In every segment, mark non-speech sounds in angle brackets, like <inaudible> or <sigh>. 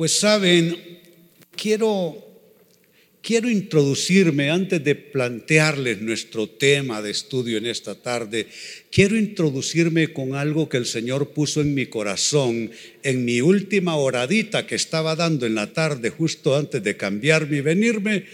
Pues saben, quiero Quiero introducirme, antes de plantearles nuestro tema de estudio en esta tarde, quiero introducirme con algo que el Señor puso en mi corazón en mi última oradita que estaba dando en la tarde, justo antes de cambiarme y venirme.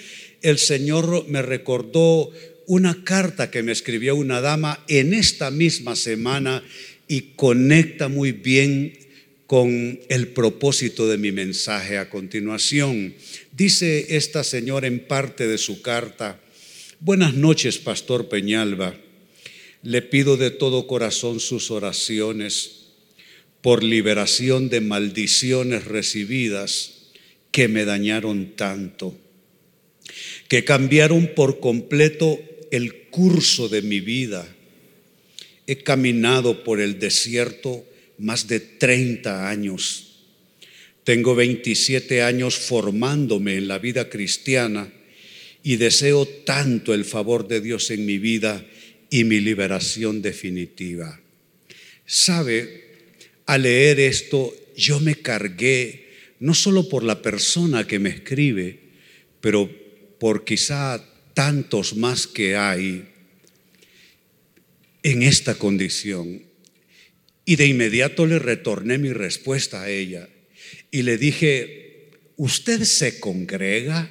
El Señor me recordó una carta que me escribió una dama en esta misma semana y conecta muy bien con el propósito de mi mensaje a continuación. Dice esta señora en parte de su carta, buenas noches, Pastor Peñalba. Le pido de todo corazón sus oraciones por liberación de maldiciones recibidas que me dañaron tanto, que cambiaron por completo el curso de mi vida. He caminado por el desierto más de 30 años. Tengo 27 años formándome en la vida cristiana y deseo tanto el favor de Dios en mi vida y mi liberación definitiva. Sabe, al leer esto yo me cargué no solo por la persona que me escribe, pero por quizá tantos más que hay en esta condición. Y de inmediato le retorné mi respuesta a ella y le dije, ¿usted se congrega?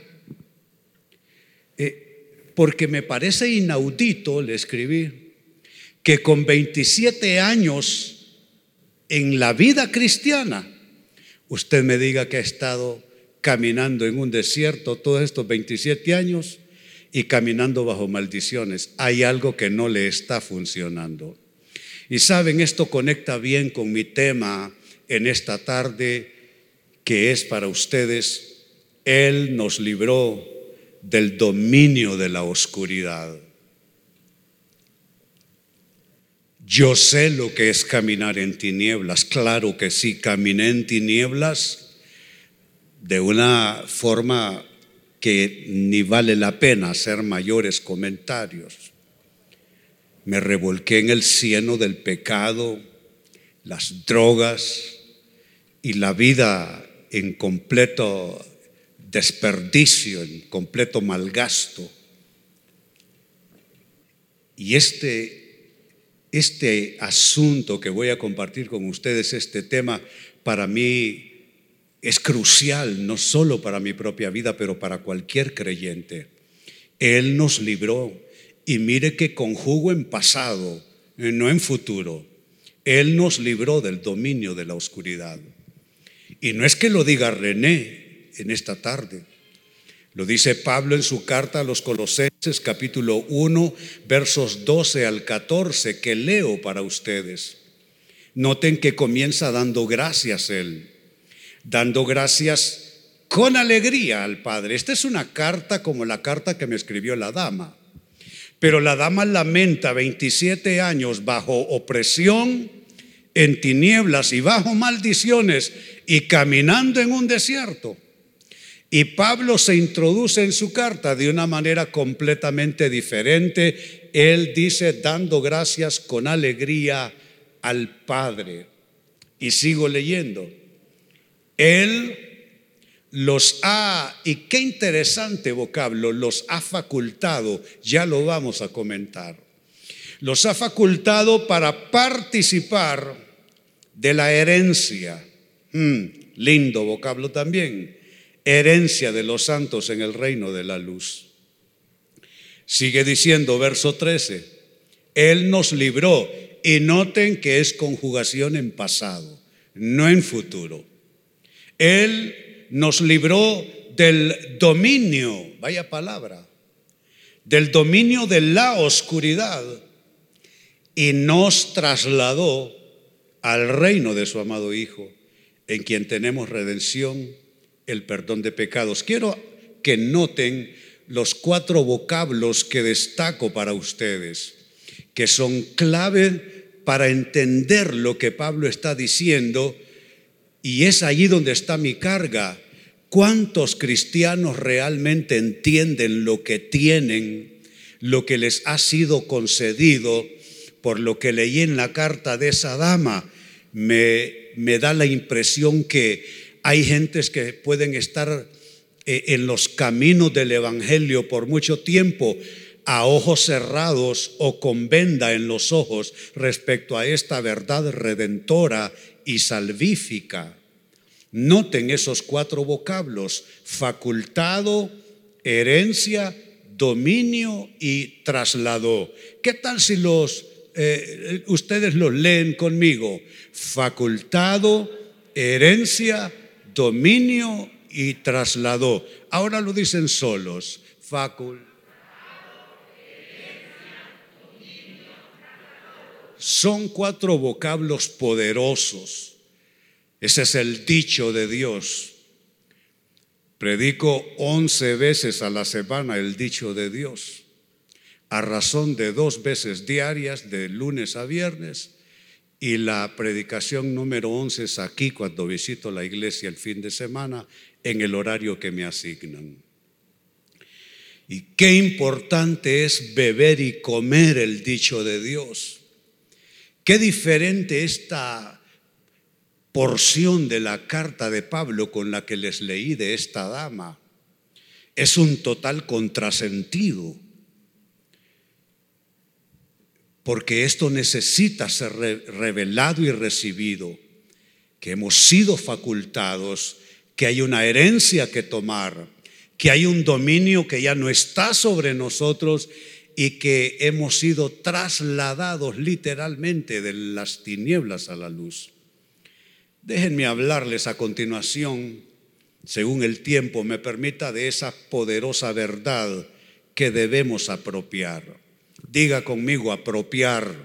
Eh, porque me parece inaudito, le escribí, que con 27 años en la vida cristiana, usted me diga que ha estado caminando en un desierto todos estos 27 años y caminando bajo maldiciones. Hay algo que no le está funcionando. Y saben, esto conecta bien con mi tema en esta tarde, que es para ustedes, Él nos libró del dominio de la oscuridad. Yo sé lo que es caminar en tinieblas, claro que sí, caminé en tinieblas de una forma que ni vale la pena hacer mayores comentarios me revolqué en el cieno del pecado, las drogas y la vida en completo desperdicio, en completo malgasto. Y este, este asunto que voy a compartir con ustedes, este tema, para mí es crucial, no solo para mi propia vida, pero para cualquier creyente. Él nos libró y mire que conjugo en pasado, eh, no en futuro. Él nos libró del dominio de la oscuridad. Y no es que lo diga René en esta tarde. Lo dice Pablo en su carta a los Colosenses capítulo 1 versos 12 al 14 que leo para ustedes. Noten que comienza dando gracias él, dando gracias con alegría al Padre. Esta es una carta como la carta que me escribió la dama. Pero la dama lamenta 27 años bajo opresión, en tinieblas y bajo maldiciones y caminando en un desierto. Y Pablo se introduce en su carta de una manera completamente diferente. Él dice, dando gracias con alegría al Padre. Y sigo leyendo. Él los ha, y qué interesante vocablo, los ha facultado, ya lo vamos a comentar, los ha facultado para participar de la herencia. Mm, lindo vocablo también, herencia de los santos en el reino de la luz. Sigue diciendo verso 13, Él nos libró y noten que es conjugación en pasado, no en futuro. Él nos libró del dominio, vaya palabra, del dominio de la oscuridad y nos trasladó al reino de su amado Hijo, en quien tenemos redención, el perdón de pecados. Quiero que noten los cuatro vocablos que destaco para ustedes, que son clave para entender lo que Pablo está diciendo y es allí donde está mi carga. ¿Cuántos cristianos realmente entienden lo que tienen, lo que les ha sido concedido? Por lo que leí en la carta de esa dama, me, me da la impresión que Hay gentes que pueden estar eh, en los caminos del Evangelio por mucho tiempo a ojos cerrados o con venda en los ojos respecto a esta verdad redentora y salvífica. Noten esos cuatro vocablos, facultado, herencia, dominio y traslado. ¿Qué tal si los eh, ustedes los leen conmigo? Facultado, herencia, dominio y traslado. Ahora lo dicen solos. Facultado Son cuatro vocablos poderosos. Ese es el dicho de Dios. Predico once veces a la semana el dicho de Dios, a razón de dos veces diarias, de lunes a viernes, y la predicación número once es aquí cuando visito la iglesia el fin de semana, en el horario que me asignan. Y qué importante es beber y comer el dicho de Dios. Qué diferente esta porción de la carta de Pablo con la que les leí de esta dama. Es un total contrasentido. Porque esto necesita ser revelado y recibido, que hemos sido facultados, que hay una herencia que tomar, que hay un dominio que ya no está sobre nosotros y que hemos sido trasladados literalmente de las tinieblas a la luz. Déjenme hablarles a continuación, según el tiempo me permita, de esa poderosa verdad que debemos apropiar. Diga conmigo, apropiar.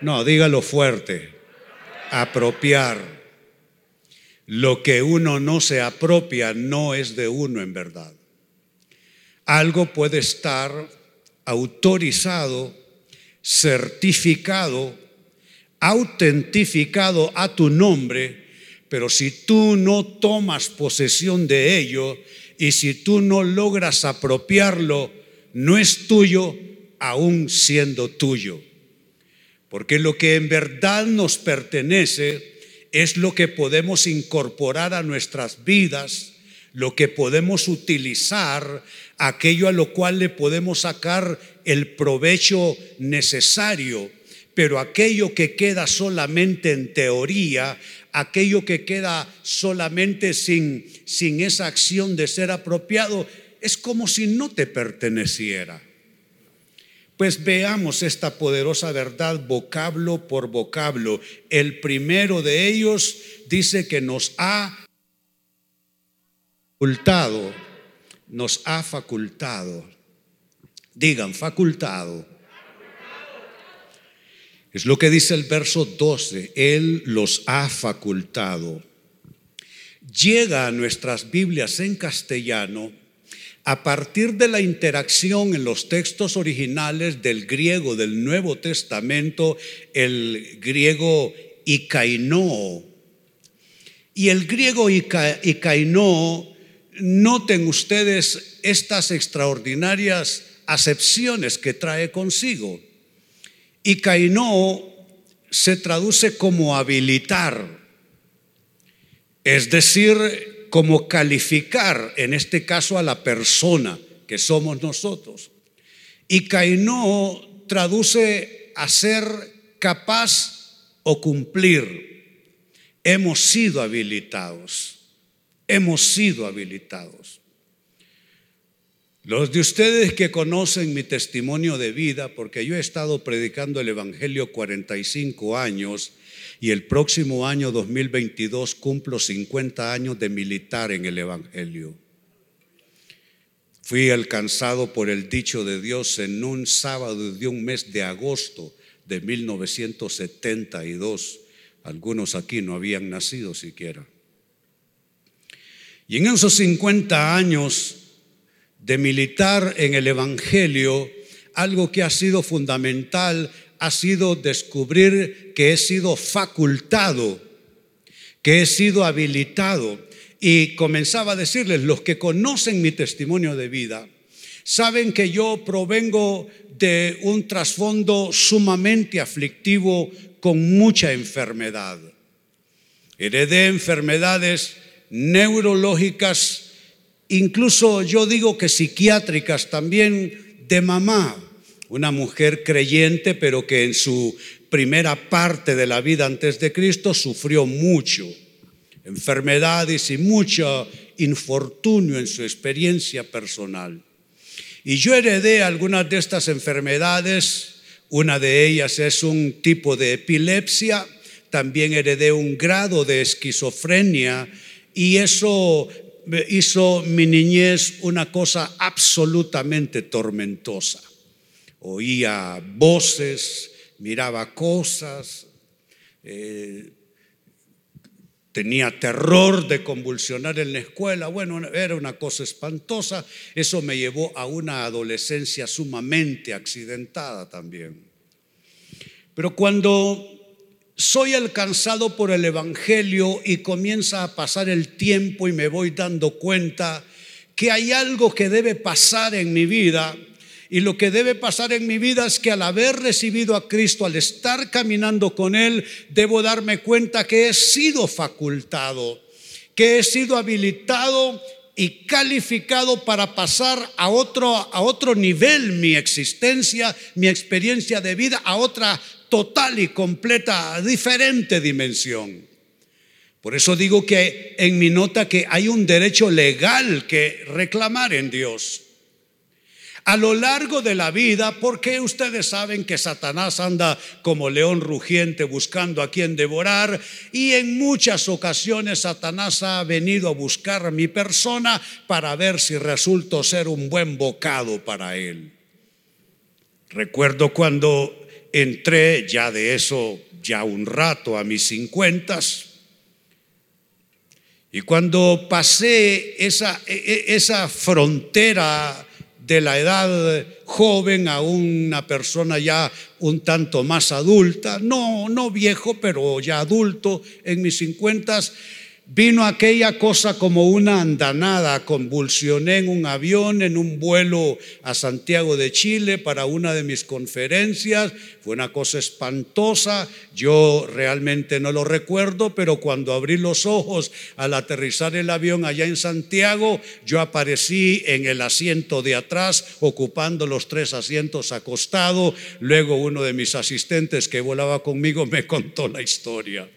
No, dígalo fuerte. Apropiar. Lo que uno no se apropia no es de uno en verdad. Algo puede estar autorizado, certificado, autentificado a tu nombre, pero si tú no tomas posesión de ello y si tú no logras apropiarlo, no es tuyo aún siendo tuyo. Porque lo que en verdad nos pertenece es lo que podemos incorporar a nuestras vidas, lo que podemos utilizar aquello a lo cual le podemos sacar el provecho necesario, pero aquello que queda solamente en teoría, aquello que queda solamente sin, sin esa acción de ser apropiado, es como si no te perteneciera. Pues veamos esta poderosa verdad vocablo por vocablo. El primero de ellos dice que nos ha facultado nos ha facultado. Digan, facultado. Es lo que dice el verso 12. Él los ha facultado. Llega a nuestras Biblias en castellano a partir de la interacción en los textos originales del griego del Nuevo Testamento, el griego ikainó. Y el griego ikainó noten ustedes estas extraordinarias acepciones que trae consigo. Y cainó se traduce como habilitar, es decir, como calificar, en este caso a la persona que somos nosotros. Y cainó traduce a ser capaz o cumplir. Hemos sido habilitados hemos sido habilitados. Los de ustedes que conocen mi testimonio de vida, porque yo he estado predicando el Evangelio 45 años y el próximo año 2022 cumplo 50 años de militar en el Evangelio. Fui alcanzado por el dicho de Dios en un sábado de un mes de agosto de 1972. Algunos aquí no habían nacido siquiera. Y en esos 50 años de militar en el Evangelio, algo que ha sido fundamental ha sido descubrir que he sido facultado, que he sido habilitado. Y comenzaba a decirles, los que conocen mi testimonio de vida, saben que yo provengo de un trasfondo sumamente aflictivo con mucha enfermedad. Heredé enfermedades neurológicas, incluso yo digo que psiquiátricas también de mamá, una mujer creyente, pero que en su primera parte de la vida antes de Cristo sufrió mucho, enfermedades y mucho infortunio en su experiencia personal. Y yo heredé algunas de estas enfermedades, una de ellas es un tipo de epilepsia, también heredé un grado de esquizofrenia y eso hizo mi niñez una cosa absolutamente tormentosa. Oía voces, miraba cosas, eh, tenía terror de convulsionar en la escuela. Bueno, era una cosa espantosa. Eso me llevó a una adolescencia sumamente accidentada también. Pero cuando soy alcanzado por el Evangelio y comienza a pasar el tiempo y me voy dando cuenta que hay algo que debe pasar en mi vida. Y lo que debe pasar en mi vida es que al haber recibido a Cristo, al estar caminando con Él, debo darme cuenta que he sido facultado, que he sido habilitado y calificado para pasar a otro, a otro nivel mi existencia, mi experiencia de vida, a otra total y completa, diferente dimensión. Por eso digo que en mi nota que hay un derecho legal que reclamar en Dios. A lo largo de la vida, porque ustedes saben que Satanás anda como león rugiente buscando a quien devorar y en muchas ocasiones Satanás ha venido a buscar a mi persona para ver si resulto ser un buen bocado para él. Recuerdo cuando entré ya de eso, ya un rato a mis cincuentas. Y cuando pasé esa, e, e, esa frontera de la edad joven a una persona ya un tanto más adulta, no, no viejo, pero ya adulto en mis cincuentas, Vino aquella cosa como una andanada, convulsioné en un avión, en un vuelo a Santiago de Chile para una de mis conferencias, fue una cosa espantosa, yo realmente no lo recuerdo, pero cuando abrí los ojos al aterrizar el avión allá en Santiago, yo aparecí en el asiento de atrás, ocupando los tres asientos acostado, luego uno de mis asistentes que volaba conmigo me contó la historia.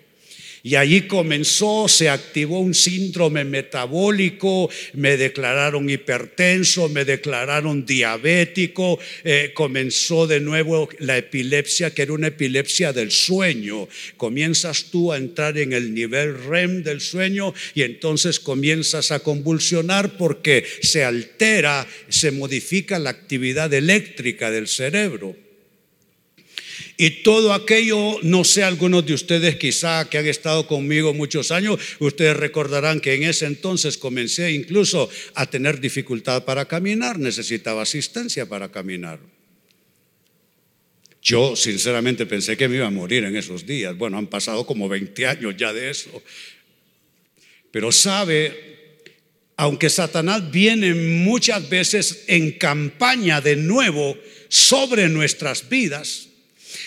Y allí comenzó, se activó un síndrome metabólico, me declararon hipertenso, me declararon diabético, eh, comenzó de nuevo la epilepsia, que era una epilepsia del sueño. Comienzas tú a entrar en el nivel REM del sueño y entonces comienzas a convulsionar porque se altera, se modifica la actividad eléctrica del cerebro. Y todo aquello, no sé, algunos de ustedes quizá que han estado conmigo muchos años, ustedes recordarán que en ese entonces comencé incluso a tener dificultad para caminar, necesitaba asistencia para caminar. Yo sinceramente pensé que me iba a morir en esos días. Bueno, han pasado como 20 años ya de eso. Pero sabe, aunque Satanás viene muchas veces en campaña de nuevo sobre nuestras vidas,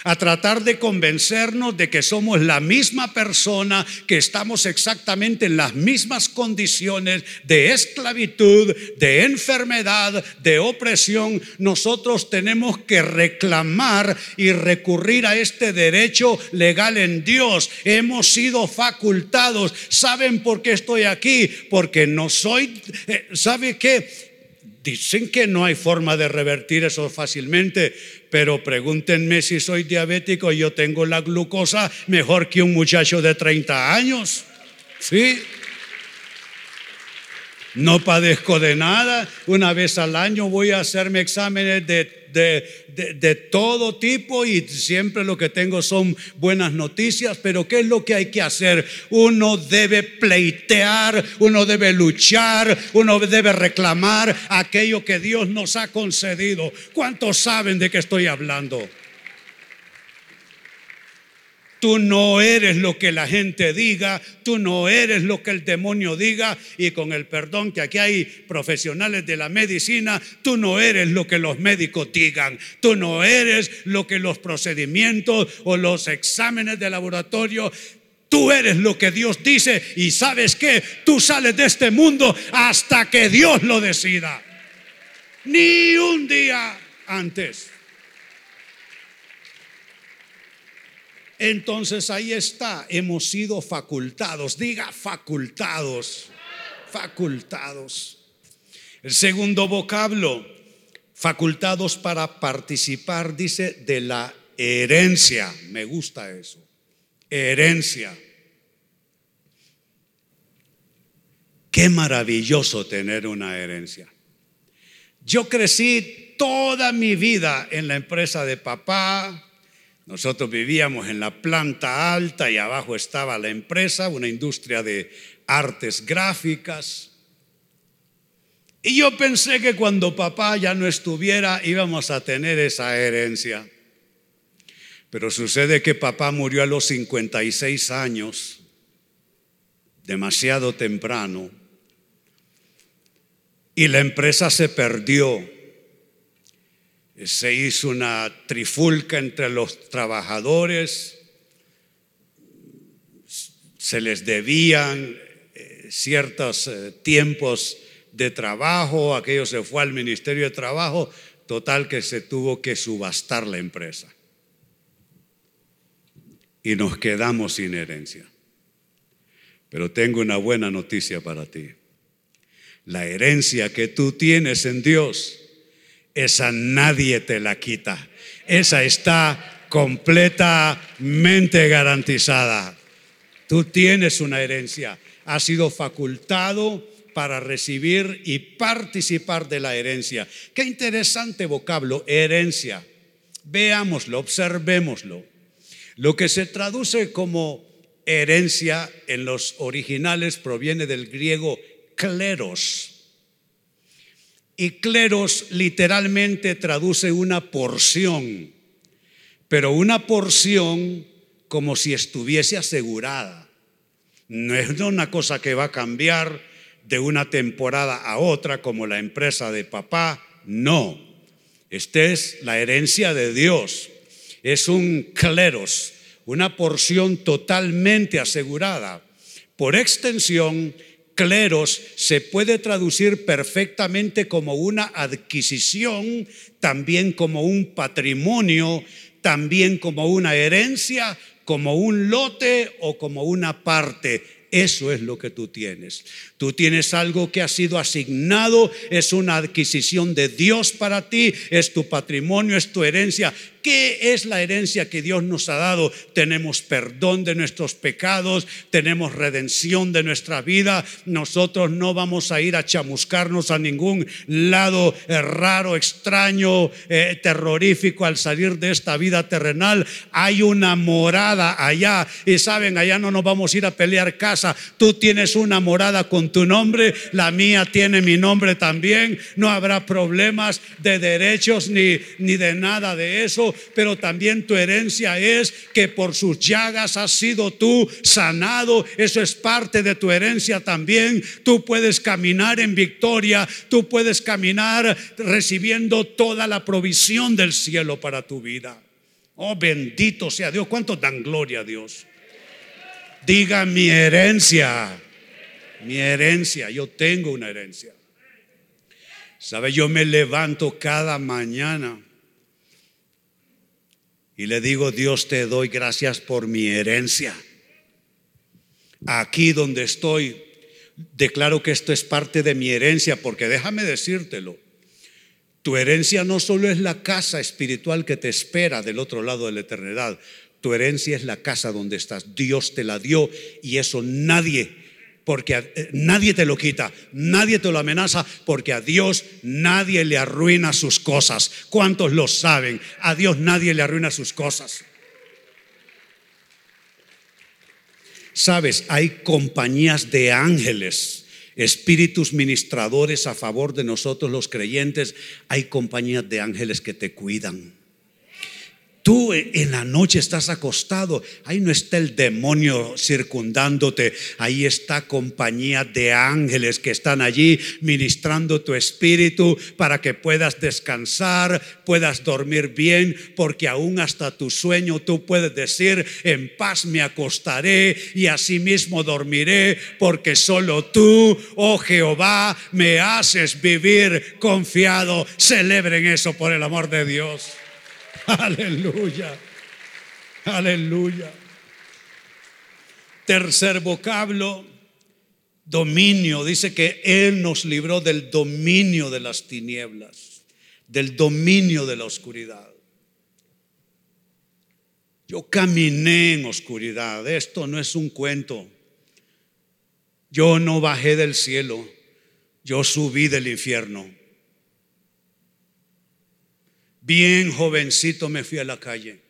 a tratar de convencernos de que somos la misma persona, que estamos exactamente en las mismas condiciones de esclavitud, de enfermedad, de opresión. Nosotros tenemos que reclamar y recurrir a este derecho legal en Dios. Hemos sido facultados. ¿Saben por qué estoy aquí? Porque no soy, eh, ¿sabe qué? Dicen que no hay forma de revertir eso fácilmente, pero pregúntenme si soy diabético y yo tengo la glucosa mejor que un muchacho de 30 años. ¿Sí? No padezco de nada. Una vez al año voy a hacerme exámenes de de, todo tipo y siempre lo que tengo son buenas noticias, pero ¿qué es lo que hay que hacer? Uno debe pleitear, uno debe luchar, uno debe reclamar aquello que Dios nos ha concedido. ¿Cuántos saben de qué estoy hablando? Tú no eres lo que la gente diga, tú no eres lo que el demonio diga y con el perdón que aquí hay profesionales de la medicina, tú no eres lo que los médicos digan, tú no eres lo que los procedimientos o los exámenes de laboratorio Tú eres lo que Dios dice y sabes que tú sales de este mundo hasta que Dios lo decida. Ni un día antes. Entonces ahí está, hemos sido facultados, diga facultados, facultados. El segundo vocablo, facultados para participar, dice, de la herencia. Me gusta eso. Herencia. Qué maravilloso tener una herencia. Yo crecí toda mi vida en la empresa de papá. Nosotros vivíamos en la planta alta y abajo estaba la empresa, una industria de artes gráficas. Y yo pensé que cuando papá ya no estuviera íbamos a tener esa herencia. Pero sucede que papá murió a los 56 años, demasiado temprano, y la empresa se perdió. Se hizo una trifulca entre los trabajadores, se les debían eh, ciertos eh, tiempos de trabajo, aquello se fue al Ministerio de Trabajo, total que se tuvo que subastar la empresa. Y nos quedamos sin herencia. Pero tengo una buena noticia para ti. La herencia que tú tienes en Dios, esa nadie te la quita. Esa está completamente garantizada. Tú tienes una herencia. Has sido facultado para recibir y participar de la herencia. Qué interesante vocablo, herencia. Veámoslo, observémoslo. Lo que se traduce como herencia en los originales proviene del griego cleros. Y cleros literalmente traduce una porción, pero una porción como si estuviese asegurada. No es una cosa que va a cambiar de una temporada a otra como la empresa de papá. No, esta es la herencia de Dios. Es un cleros, una porción totalmente asegurada. Por extensión, cleros se puede traducir perfectamente como una adquisición, también como un patrimonio, también como una herencia, como un lote o como una parte. Eso es lo que tú tienes. Tú tienes algo que ha sido asignado, es una adquisición de Dios para ti, es tu patrimonio, es tu herencia. ¿Qué es la herencia que Dios nos ha dado? Tenemos perdón de nuestros pecados, tenemos redención de nuestra vida. Nosotros no vamos a ir a chamuscarnos a ningún lado raro, extraño, eh, terrorífico al salir de esta vida terrenal. Hay una morada allá y saben, allá no nos vamos a ir a pelear casa. Tú tienes una morada con tu nombre, la mía tiene mi nombre también. No habrá problemas de derechos ni, ni de nada de eso pero también tu herencia es que por sus llagas has sido tú sanado. Eso es parte de tu herencia también. Tú puedes caminar en victoria, tú puedes caminar recibiendo toda la provisión del cielo para tu vida. Oh, bendito sea Dios. ¿Cuántos dan gloria a Dios? Diga mi herencia. Mi herencia. Yo tengo una herencia. ¿Sabe? Yo me levanto cada mañana y le digo, Dios te doy gracias por mi herencia. Aquí donde estoy, declaro que esto es parte de mi herencia, porque déjame decírtelo, tu herencia no solo es la casa espiritual que te espera del otro lado de la eternidad, tu herencia es la casa donde estás. Dios te la dio y eso nadie porque eh, nadie te lo quita, nadie te lo amenaza, porque a Dios nadie le arruina sus cosas. ¿Cuántos lo saben? A Dios nadie le arruina sus cosas. Sabes, hay compañías de ángeles, espíritus ministradores a favor de nosotros los creyentes. Hay compañías de ángeles que te cuidan Tú en la noche estás acostado, ahí no está el demonio circundándote, ahí está compañía de ángeles que están allí ministrando tu espíritu para que puedas descansar, puedas dormir bien, porque aún hasta tu sueño tú puedes decir, en paz me acostaré y asimismo dormiré, porque solo tú, oh Jehová, me haces vivir confiado. Celebren eso por el amor de Dios. <laughs> Aleluya. Aleluya. Tercer vocablo, dominio. Dice que Él nos libró del dominio de las tinieblas, del dominio de la oscuridad. Yo caminé en oscuridad. Esto no es un cuento. Yo no bajé del cielo. Yo subí del infierno. Bien jovencito me fui a la calle.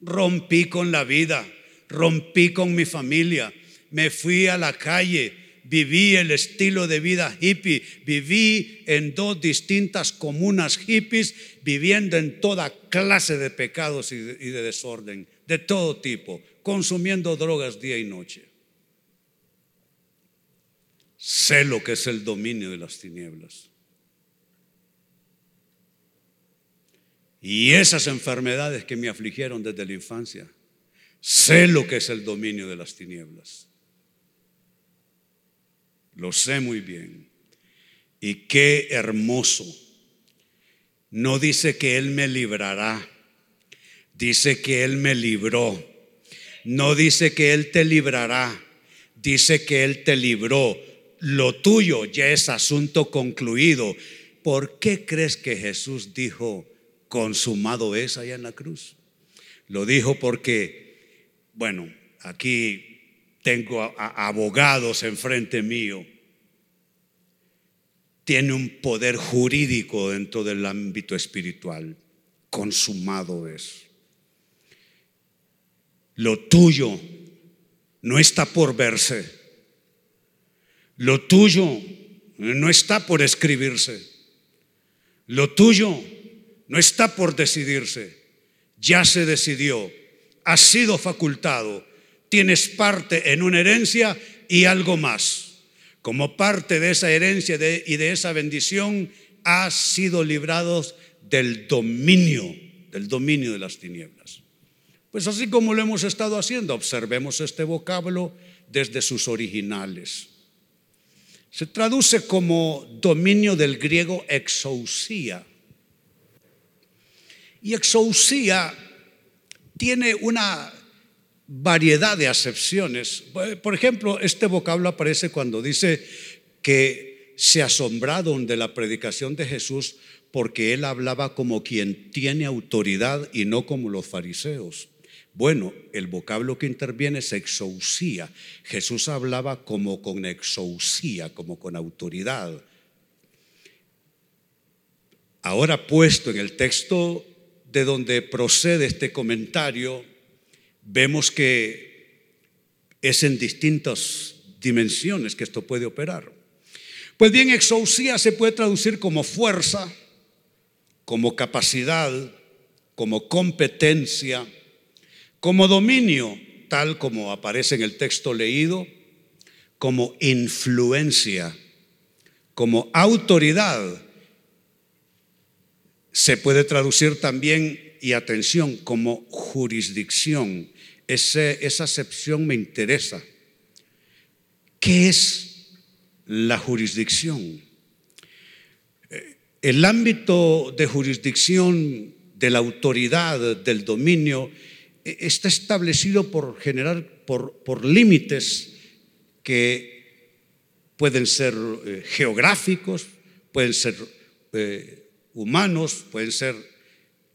Rompí con la vida, rompí con mi familia, me fui a la calle, viví el estilo de vida hippie, viví en dos distintas comunas hippies, viviendo en toda clase de pecados y de, desorden, de todo tipo, consumiendo drogas día y noche. Sé lo que es el dominio de las tinieblas. Y esas enfermedades que me afligieron desde la infancia, sé lo que es el dominio de las tinieblas. Lo sé muy bien. Y qué hermoso. No dice que Él me librará, dice que Él me libró. No dice que Él te librará, dice que Él te libró. Lo tuyo ya es asunto concluido. ¿Por qué crees que Jesús dijo, consumado es allá en la cruz. Lo dijo porque, bueno, aquí tengo abogados enfrente mío. Tiene un poder jurídico dentro del ámbito espiritual. Consumado es. Lo tuyo no está por verse. Lo tuyo no está por escribirse. Lo tuyo no está por decidirse, ya se decidió, ha sido facultado, tienes parte en una herencia y algo más. Como parte de esa herencia y de esa bendición, has sido librados del dominio, del dominio de las tinieblas. Pues así como lo hemos estado haciendo, observemos este vocablo desde sus originales. Se traduce como dominio del griego exousia, y exousia tiene una variedad de acepciones. Por ejemplo, este vocablo aparece cuando dice que se asombraron de la predicación de Jesús porque él hablaba como quien tiene autoridad y no como los fariseos. Bueno, el vocablo que interviene es exousia. Jesús hablaba como con exousia, como con autoridad. Ahora puesto en el texto de donde procede este comentario, vemos que es en distintas dimensiones que esto puede operar. Pues bien, exousia se puede traducir como fuerza, como capacidad, como competencia, como dominio, tal como aparece en el texto leído, como influencia, como autoridad, se puede traducir también, y atención, como jurisdicción. esa acepción me interesa. ¿Qué es la jurisdicción? Eh, el ámbito de jurisdicción de la autoridad, del dominio, eh, está establecido por generar, por, por límites que pueden ser eh, geográficos, pueden ser humanos, pueden ser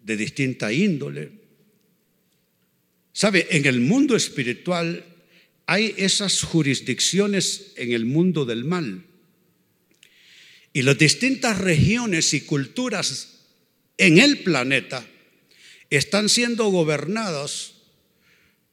de distinta índole. ¿Sabe? En el mundo espiritual hay esas jurisdicciones en el mundo del mal. Y las distintas regiones y culturas en el planeta están siendo gobernadas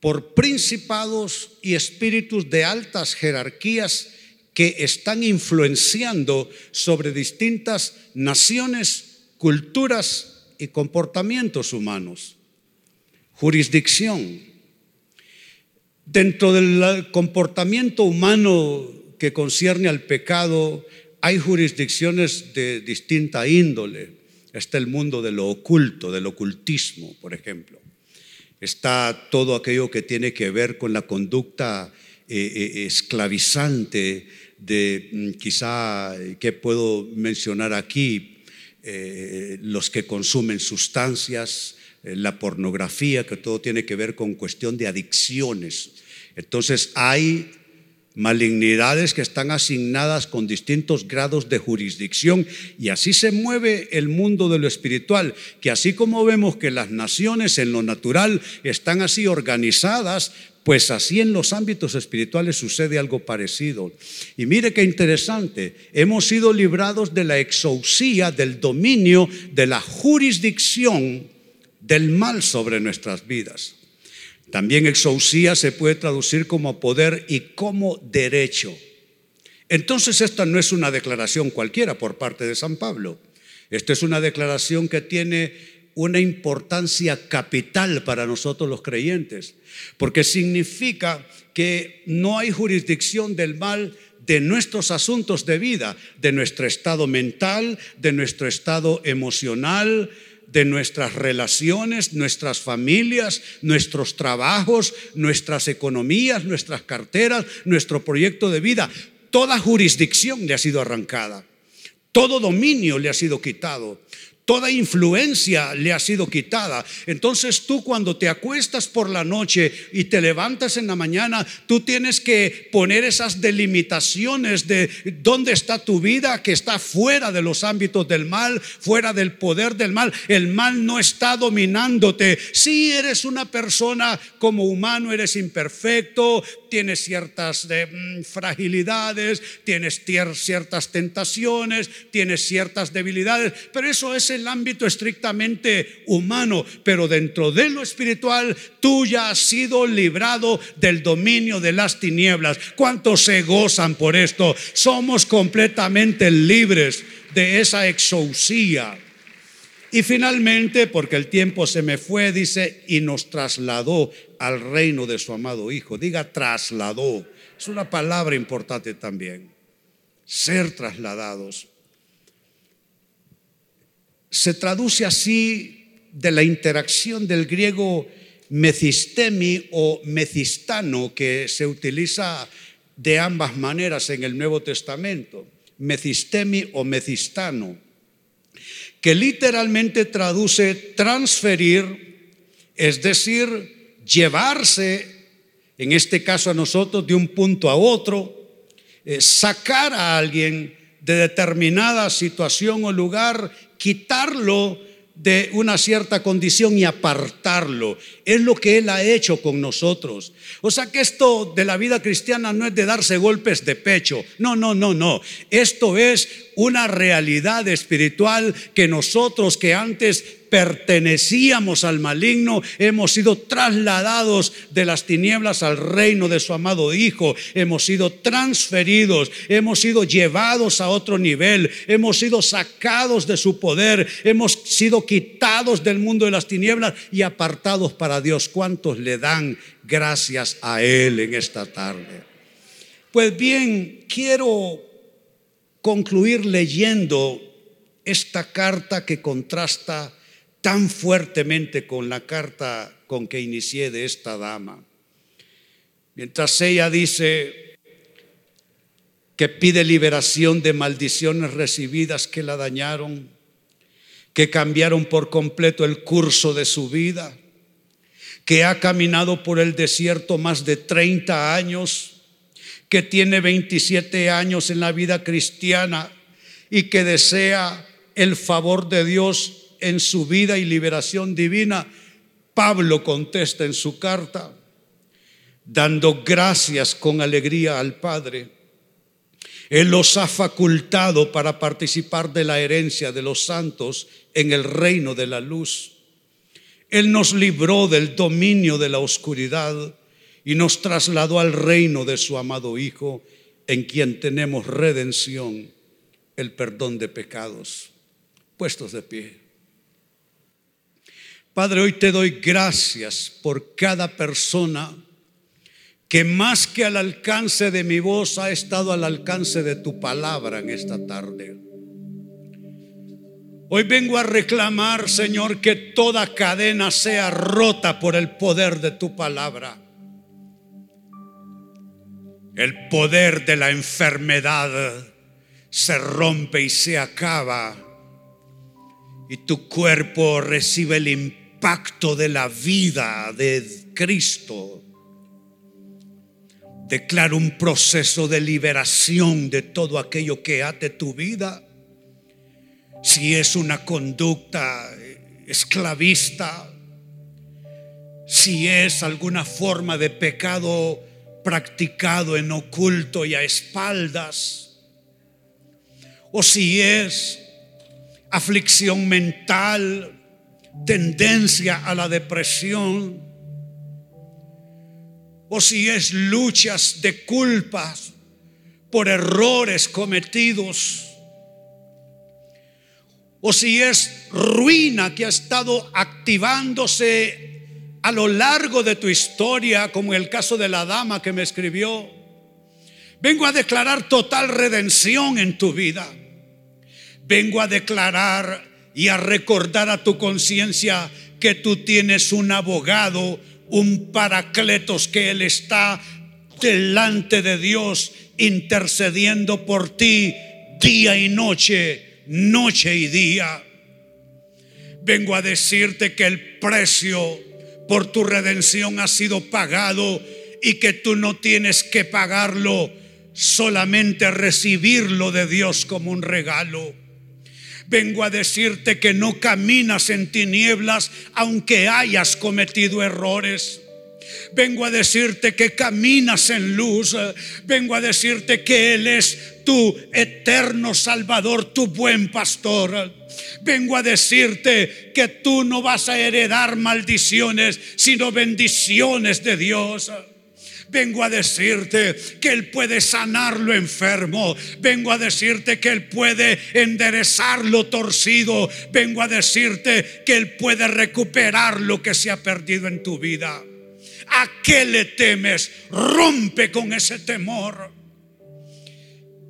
por principados y espíritus de altas jerarquías que están influenciando sobre distintas naciones culturas y comportamientos humanos. jurisdicción. Dentro del comportamiento humano que concierne al pecado, hay jurisdicciones de distinta índole. Está el mundo de lo oculto, del ocultismo, por ejemplo. Está todo aquello que tiene que ver con la conducta eh, eh, esclavizante de mm, quizá, ¿qué puedo mencionar aquí? Eh, los que consumen sustancias, la pornografía, que todo tiene que ver con cuestión de adicciones. Entonces hay malignidades que están asignadas con distintos grados de jurisdicción y así se mueve el mundo de lo espiritual, que así como vemos que las naciones en lo natural están así organizadas, pues así en los ámbitos espirituales sucede algo parecido. Y mire qué interesante, hemos sido librados de la exousia, del dominio, de la jurisdicción del mal sobre nuestras vidas. También exousia se puede traducir como poder y como derecho. Entonces esta no es una declaración cualquiera por parte de San Pablo. Esta es una declaración que tiene una importancia capital para nosotros los creyentes, porque significa que no hay jurisdicción del mal de nuestros asuntos de vida, de nuestro estado mental, de nuestro estado emocional, de nuestras relaciones, nuestras familias, nuestros trabajos, nuestras economías, nuestras carteras, nuestro proyecto de vida. Toda jurisdicción le ha sido arrancada. Todo dominio le ha sido quitado. Toda influencia le ha sido quitada. Entonces tú cuando te acuestas por la noche y te levantas en la mañana, tú tienes que poner esas delimitaciones de dónde está tu vida, que está fuera de los ámbitos del mal, fuera del poder del mal. El mal no está dominándote. Si eres una persona como humano, eres imperfecto, tienes ciertas mm, fragilidades, tienes ciertas tentaciones, tienes ciertas debilidades, pero eso es el el ámbito estrictamente humano, pero dentro de lo espiritual, tú ya has sido librado del dominio de las tinieblas. ¿Cuántos se gozan por esto? Somos completamente libres de esa exousia. Y finalmente, porque el tiempo se me fue, dice, y nos trasladó al reino de su amado Hijo. Diga trasladó. Es una palabra importante también. Ser trasladados se traduce así de la interacción del griego mecistemi o mecistano, que se utiliza de ambas maneras en el Nuevo Testamento, mecistemi o mecistano, que literalmente traduce transferir, es decir, llevarse, en este caso a nosotros, de un punto a otro, eh, sacar a alguien de determinada situación o lugar quitarlo de una cierta condición y apartarlo. Es lo que Él ha hecho con nosotros. O sea que esto de la vida cristiana no es de darse golpes de pecho. No, no, no, no. Esto es una realidad espiritual que nosotros que antes pertenecíamos al maligno, hemos sido trasladados de las tinieblas al reino de su amado Hijo, hemos sido transferidos, hemos sido llevados a otro nivel, hemos sido sacados de su poder, hemos sido quitados del mundo de las tinieblas y apartados para Dios. ¿Cuántos le dan gracias a Él en esta tarde? Pues bien, quiero concluir leyendo esta carta que contrasta tan fuertemente con la carta con que inicié de esta dama. Mientras ella dice que pide liberación de maldiciones recibidas que la dañaron, que cambiaron por completo el curso de su vida, que ha caminado por el desierto más de 30 años, que tiene 27 años en la vida cristiana y que desea el favor de Dios en su vida y liberación divina, Pablo contesta en su carta, dando gracias con alegría al Padre. Él los ha facultado para participar de la herencia de los santos en el reino de la luz. Él nos libró del dominio de la oscuridad y nos trasladó al reino de su amado Hijo, en quien tenemos redención, el perdón de pecados. Puestos de pie. Padre, hoy te doy gracias por cada persona que más que al alcance de mi voz ha estado al alcance de tu palabra en esta tarde. Hoy vengo a reclamar, Señor, que toda cadena sea rota por el poder de tu palabra. El poder de la enfermedad se rompe y se acaba. Y tu cuerpo recibe el de la vida de Cristo. Declaro un proceso de liberación de todo aquello que ate tu vida. Si es una conducta esclavista, si es alguna forma de pecado practicado en oculto y a espaldas, o si es aflicción mental, tendencia a la depresión, o si es luchas de culpas por errores cometidos, o si es ruina que ha estado activándose a lo largo de tu historia, como el caso de la dama que me escribió. Vengo a declarar total redención en tu vida. Vengo a declarar y a recordar a tu conciencia que tú tienes un abogado un paracletos que Él está delante de Dios intercediendo por ti día y noche, noche y día. Vengo a decirte que el precio por tu redención ha sido pagado y que tú no tienes que pagarlo, solamente recibirlo de Dios como un regalo. Vengo a decirte que no caminas en tinieblas aunque hayas cometido errores. Vengo a decirte que caminas en luz. Vengo a decirte que Él es tu eterno Salvador, tu buen pastor. Vengo a decirte que tú no vas a heredar maldiciones, sino bendiciones de Dios. Vengo a decirte que Él puede sanar lo enfermo. Vengo a decirte que Él puede enderezar lo torcido. Vengo a decirte que Él puede recuperar lo que se ha perdido en tu vida. ¿A qué le temes? Rompe con ese temor.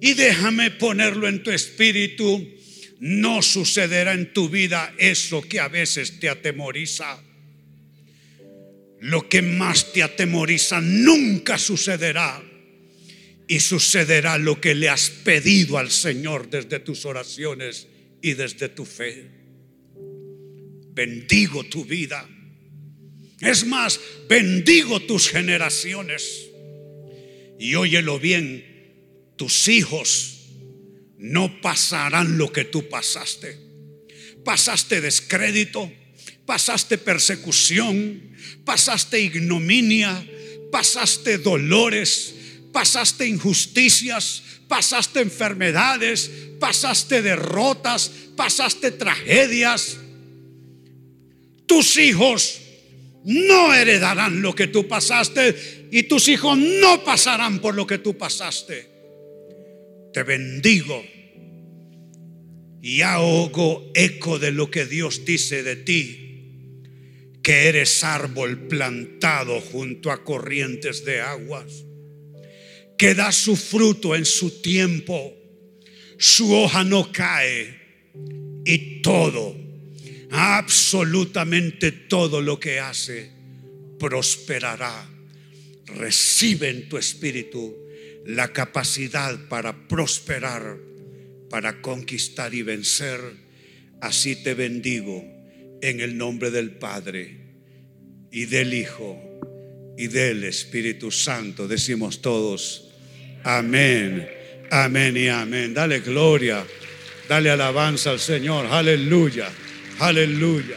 Y déjame ponerlo en tu espíritu. No sucederá en tu vida eso que a veces te atemoriza lo que más te atemoriza nunca sucederá. Y sucederá lo que le has pedido al Señor desde tus oraciones y desde tu fe. Bendigo tu vida. Es más, bendigo tus generaciones. Y óyelo bien, tus hijos no pasarán lo que tú pasaste. Pasaste descrédito, pasaste persecución, pasaste ignominia, pasaste dolores, pasaste injusticias, pasaste enfermedades, pasaste derrotas, pasaste tragedias. Tus hijos no heredarán lo que tú pasaste y tus hijos no pasarán por lo que tú pasaste. Te bendigo y hago eco de lo que Dios dice de ti que eres árbol plantado junto a corrientes de aguas, que da su fruto en su tiempo, su hoja no cae y todo, absolutamente todo lo que hace, prosperará. Recibe en tu espíritu la capacidad para prosperar, para conquistar y vencer. Así te bendigo en el nombre del Padre y del Hijo y del Espíritu Santo. Decimos todos, amén, amén y amén. Dale gloria, dale alabanza al Señor, aleluya, aleluya.